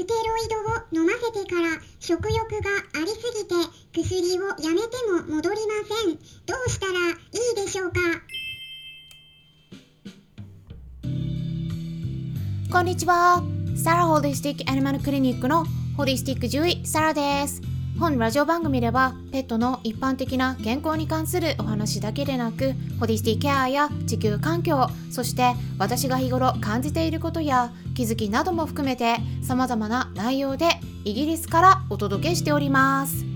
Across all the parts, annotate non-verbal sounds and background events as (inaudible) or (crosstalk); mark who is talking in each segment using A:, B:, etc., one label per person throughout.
A: ステロイドを飲ませてから食欲がありすぎて薬をやめても戻りません。どうしたらいいでしょうか？
B: こんにちは。サラホリスティックアニマルクリニックのホリスティック獣医サラです。本ラジオ番組ではペットの一般的な健康に関するお話だけでなくホリスティケアや地球環境そして私が日頃感じていることや気づきなども含めて様々な内容でイギリスからお届けしております。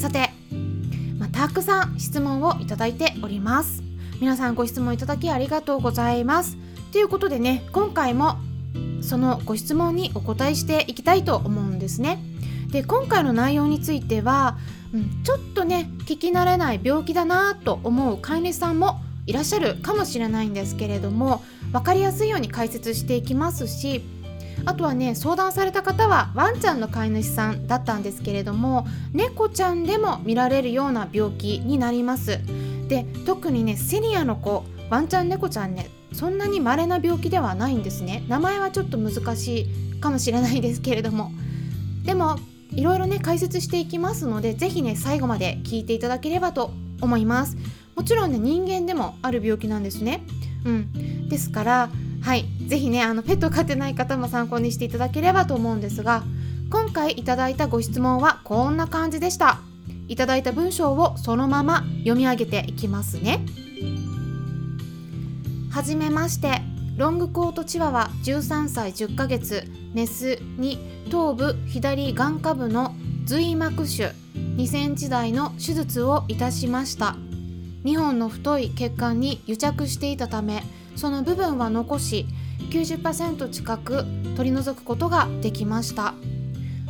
B: さて、まあ、たくさん質問をいただいております。皆さんご質問いただきありがとうございます。ということでね今回もそのご質問にお答えしていきたいと思うんですね。で今回の内容については、うん、ちょっとね聞き慣れない病気だなと思う飼い主さんもいらっしゃるかもしれないんですけれども分かりやすいように解説していきますしあとはね相談された方はワンちゃんの飼い主さんだったんですけれども猫ちゃんでも見られるような病気になります。で特にねセニアの子ワンちゃん猫ちゃんねそんなに稀な病気ではないんですね。名前はちょっと難しいかもしれないですけれども。でもいろいろね解説していきますので是非ね最後まで聞いていただければと思います。もちろんね人間でもある病気なんですね。うん。ですからはい。是非ねあのペット飼ってない方も参考にしていただければと思うんですが今回いただいたご質問はこんな感じでした。いただいた文章をそのまま読み上げていきますね。はじめまして。ロングコートチワワ13歳10ヶ月メスに頭部左眼下部の髄膜腫2センチ台の手術をいたしました。2本の太い血管に癒着していたためその部分は残し90%近く取り除くことができました。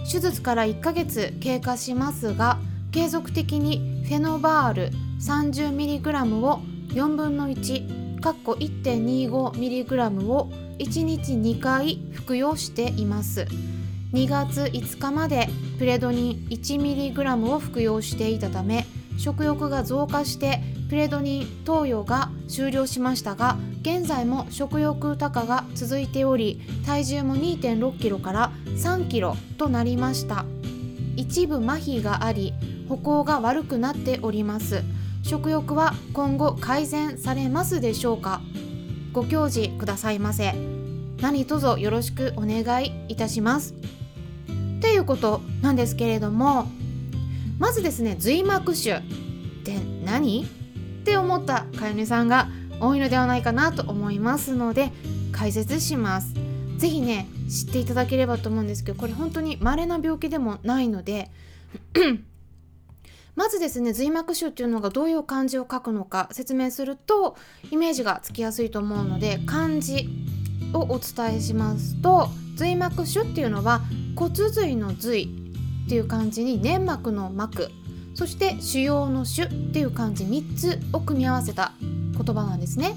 B: 手術から1ヶ月経過しますが継続的にフェノバール 30mg を4分の1 1.25mg を1日2回服用しています。2月5日までプレドニン 1mg を服用していたため食欲が増加してプレドニン投与が終了しましたが現在も食欲高が続いており体重も 2.6kg から 3kg となりました。一部麻痺があり歩行が悪くなっております。食欲は今後改善されますでしょうか？ご教示くださいませ。何卒よろしくお願いいたします。っていうことなんですけれどもまずですね髄膜腫って何？って思った飼い主さんが多いのではないかなと思いますので解説します。是非ね知っていただければと思うんですけどこれ本当に稀な病気でもないのでまずですね髄膜腫っていうのがどういう漢字を書くのか説明するとイメージがつきやすいと思うので漢字をお伝えしますと髄膜腫っていうのは骨髄の髄っていう漢字に粘膜の膜そして腫瘍の腫っていう漢字3つを組み合わせた言葉なんですね。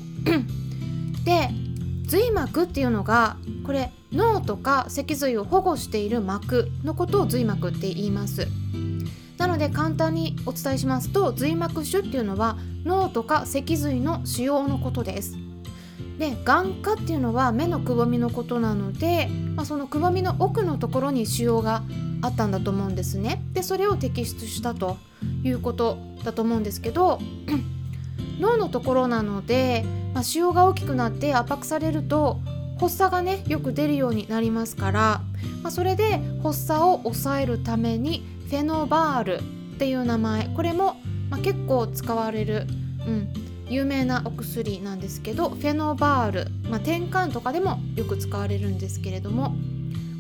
B: で髄膜っていうのがこれ脳とか脊髄を保護している膜のことを髄膜って言います。なので簡単にお伝えしますと髄膜腫っていうのは脳とか脊髄の腫瘍のことです。で眼科っていうのは目のくぼみのことなので、まあ、そのくぼみの奥のところに腫瘍があったんだと思うんですね。でそれを摘出したということだと思うんですけど (clears throat) 脳のところなので、まあ、腫瘍が大きくなって圧迫されると発作がねよく出るようになりますから、まあ、それで発作を抑えるためにフェノバールっていう名前。これも、まあ、結構使われる、うん、有名なお薬なんですけどフェノバール、まあ、転換とかでもよく使われるんですけれども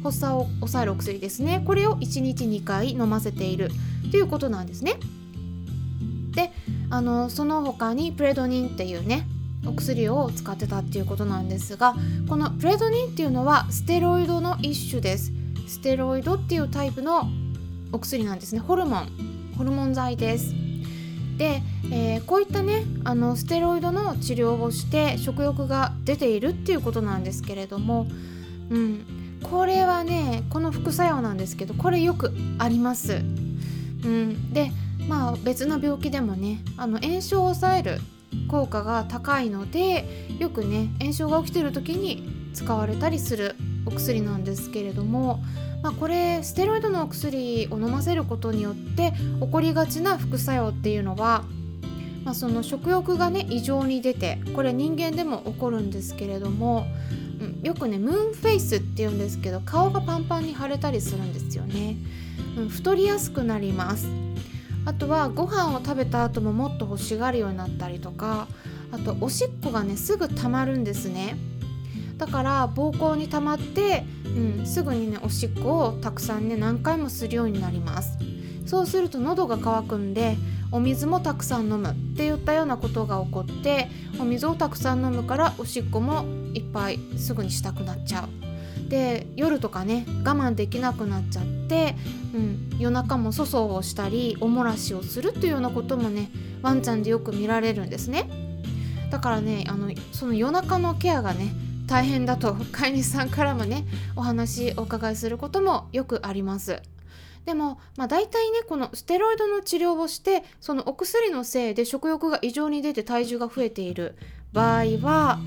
B: 発作を抑えるお薬ですね。これを1日2回飲ませているということなんですね。であのその他にプレドニンっていうねお薬を使ってたっていうことなんですがこのプレドニンっていうのはステロイドの一種です。ステロイドっていうタイプのお薬なんですね。ホルモン。ホルモン剤です。で、えー、こういったねあのステロイドの治療をして食欲が出ているっていうことなんですけれども、うん、これはねこの副作用なんですけどこれよくあります、うん、でまあ別の病気でもねあの炎症を抑える効果が高いのでよくね炎症が起きてる時に使われたりする。お薬なんですけれども、まあ、これステロイドのお薬を飲ませることによって起こりがちな副作用っていうのは、まあ、その食欲がね異常に出てこれ人間でも起こるんですけれども、うん、よくねムーンフェイスっていうんですけど顔がパンパンに腫れたりするんですよね、うん、太りやすくなります。あとはご飯を食べた後ももっと欲しがるようになったりとかあとおしっこがねすぐ溜まるんですね。だから膀胱に溜まって、うん、すぐにねおしっこをたくさんね何回もするようになります。そうすると喉が渇くんでお水もたくさん飲むっていったようなことが起こってお水をたくさん飲むからおしっこもいっぱいすぐにしたくなっちゃう。で夜とかね我慢できなくなっちゃって、うん、夜中も粗相をしたりおもらしをするというようなこともねワンちゃんでよく見られるんですね。だからねあのその夜中のケアがね大変だと飼い主さんからもねお話お伺いすることもよくあります。でも、まあ、大体ねこのステロイドの治療をしてそのお薬のせいで食欲が異常に出て体重が増えている場合は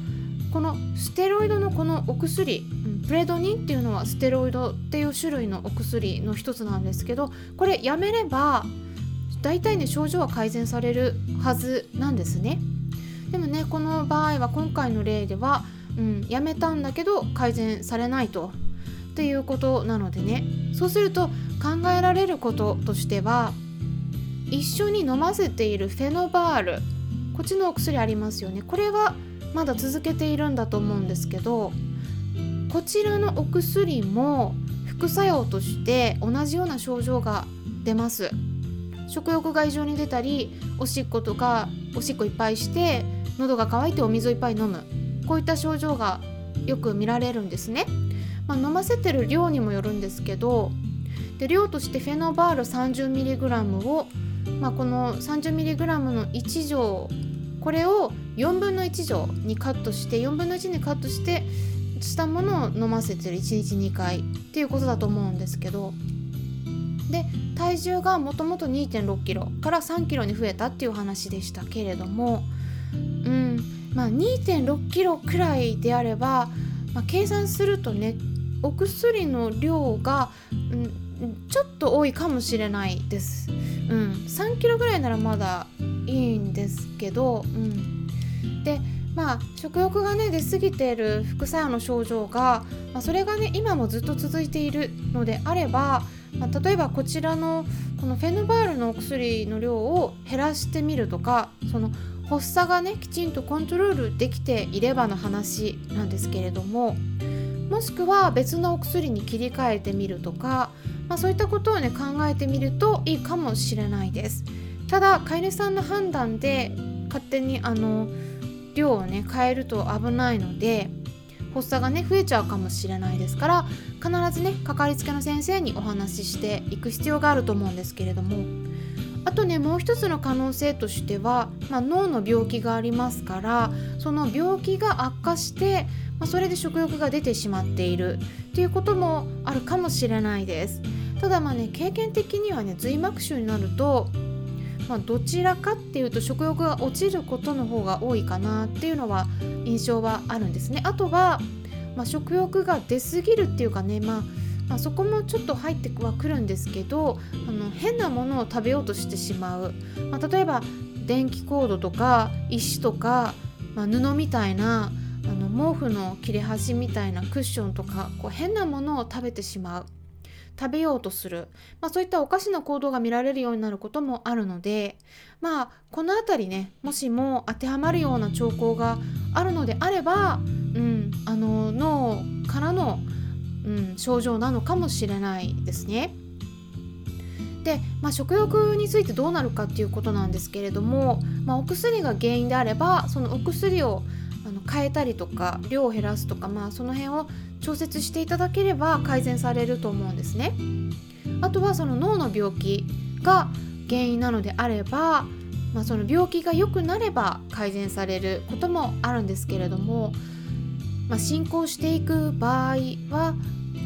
B: このステロイドのこのお薬プレドニンっていうのはステロイドっていう種類のお薬の一つなんですけどこれやめれば大体ね症状は改善されるはずなんですね。でもねこの場合は今回の例ではうん、やめたんだけど改善されないとっていうことなのでね。そうすると考えられることとしては一緒に飲ませているフェノバールこっちのお薬ありますよね。これはまだ続けているんだと思うんですけどこちらのお薬も副作用として同じような症状が出ます。食欲が異常に出たりおしっことかおしっこいっぱいして喉が渇いてお水をいっぱい飲む。こういった症状がよく見られるんですね、まあ、飲ませてる量にもよるんですけどで量としてフェノバール 30mg を、まあ、この 30mg の1錠これを4分の1錠にカットして4分の1にカットしてしたものを飲ませてる1日2回っていうことだと思うんですけどで体重がもともと2 6キロから3キロに増えたっていう話でしたけれどもうんまあ、2.6キロくらいであれば、まあ、計算するとねお薬の量が、うん、ちょっと多いかもしれないです。うん、3キロぐらいならまだいいんですけど、うん、でまあ食欲がね出過ぎている副作用の症状が、まあ、それがね今もずっと続いているのであれば、まあ、例えばこちらのこのフェノバールのお薬の量を減らしてみるとかその発作がねきちんとコントロールできていればの話なんですけれどももしくは別のお薬に切り替えてみるとか、まあ、そういったことをね考えてみるといいかもしれないです。ただ飼い主さんの判断で勝手にあの量をね変えると危ないので発作がね増えちゃうかもしれないですから必ずねかかりつけの先生にお話ししていく必要があると思うんですけれどもあとねもう一つの可能性としては、まあ、脳の病気がありますからその病気が悪化して、まあ、それで食欲が出てしまっているっていうこともあるかもしれないです。ただまあね経験的にはね髄膜腫になると、まあ、どちらかっていうと食欲が落ちることの方が多いかなっていうのは印象はあるんですね。あとは、まあ、食欲が出過ぎるっていうかねまあまあ、そこもちょっと入ってはくるんですけどあの変なものを食べようとしてしまう、まあ、例えば電気コードとか石とか、まあ、布みたいなあの毛布の切れ端みたいなクッションとかこう変なものを食べてしまう。食べようとする、まあ、そういったおかしな行動が見られるようになることもあるのでまあこの辺りねもしも当てはまるような兆候があるのであれば、うん、あの脳からのうん、症状なのかもしれないですね。で、まあ、食欲についてどうなるかっていうことなんですけれども、まあ、お薬が原因であればそのお薬をあの変えたりとか量を減らすとか、まあ、その辺を調節していただければ改善されると思うんですね。あとはその脳の病気が原因なのであれば、まあ、その病気が良くなれば改善されることもあるんですけれどもまあ、進行していく場合は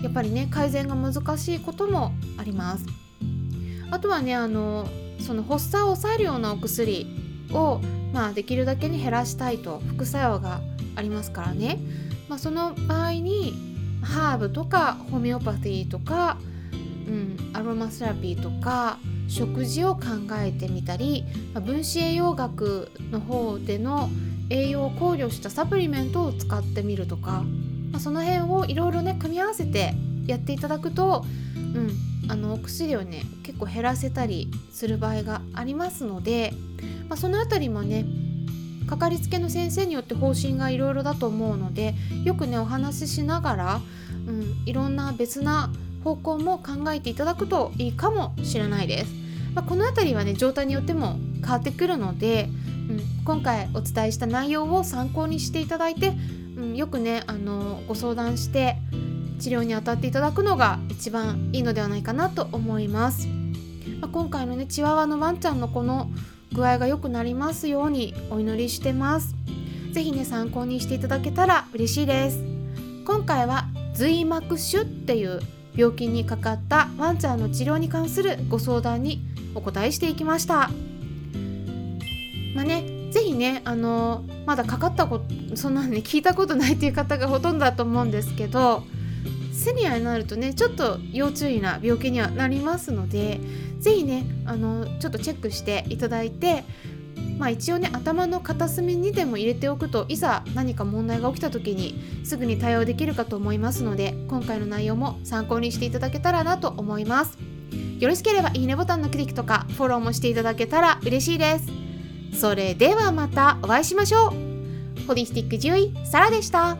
B: やっぱりね改善が難しいこともあります。あとはねあのその発作を抑えるようなお薬を、まあ、できるだけに減らしたいと副作用がありますからね、まあ、その場合にハーブとかホメオパティとか、うん、アロマセラピーとか食事を考えてみたり、まあ、分子栄養学の方での栄養を考慮したサプリメントを使ってみるとか、まあ、その辺をいろいろね組み合わせてやっていただくと、うん、あのお薬をね結構減らせたりする場合がありますので、まあ、その辺りもねかかりつけの先生によって方針がいろいろだと思うのでよくねお話ししながら、うん、いろんな別な方向も考えていただくといいかもしれないです。まあ、この辺りはね状態によっても変わってくるので、うん、今回お伝えした内容を参考にしていただいて、うん、よくねあのご相談して治療に当たっていただくのが一番いいのではないかなと思います。まあ、今回のねチワワのワンちゃんのこの具合が良くなりますようにお祈りしてます。是非ね参考にしていただけたら嬉しいです。今回は髄膜腫っていう病気にかかったワンちゃんの治療に関するご相談にお答えしていきました。まあね、是非ね、あのまだかかったことそんなに、ね、聞いたことないっていう方がほとんどだと思うんですけどセニアになるとねちょっと要注意な病気にはなりますので是非ねあのちょっとチェックしていただいてまあ一応ね頭の片隅にでも入れておくといざ何か問題が起きた時にすぐに対応できるかと思いますので今回の内容も参考にしていただけたらなと思います。よろしければいいねボタンのクリックとかフォローもしていただけたら嬉しいです。それではまたお会いしましょう。ホリスティック獣医サラでした。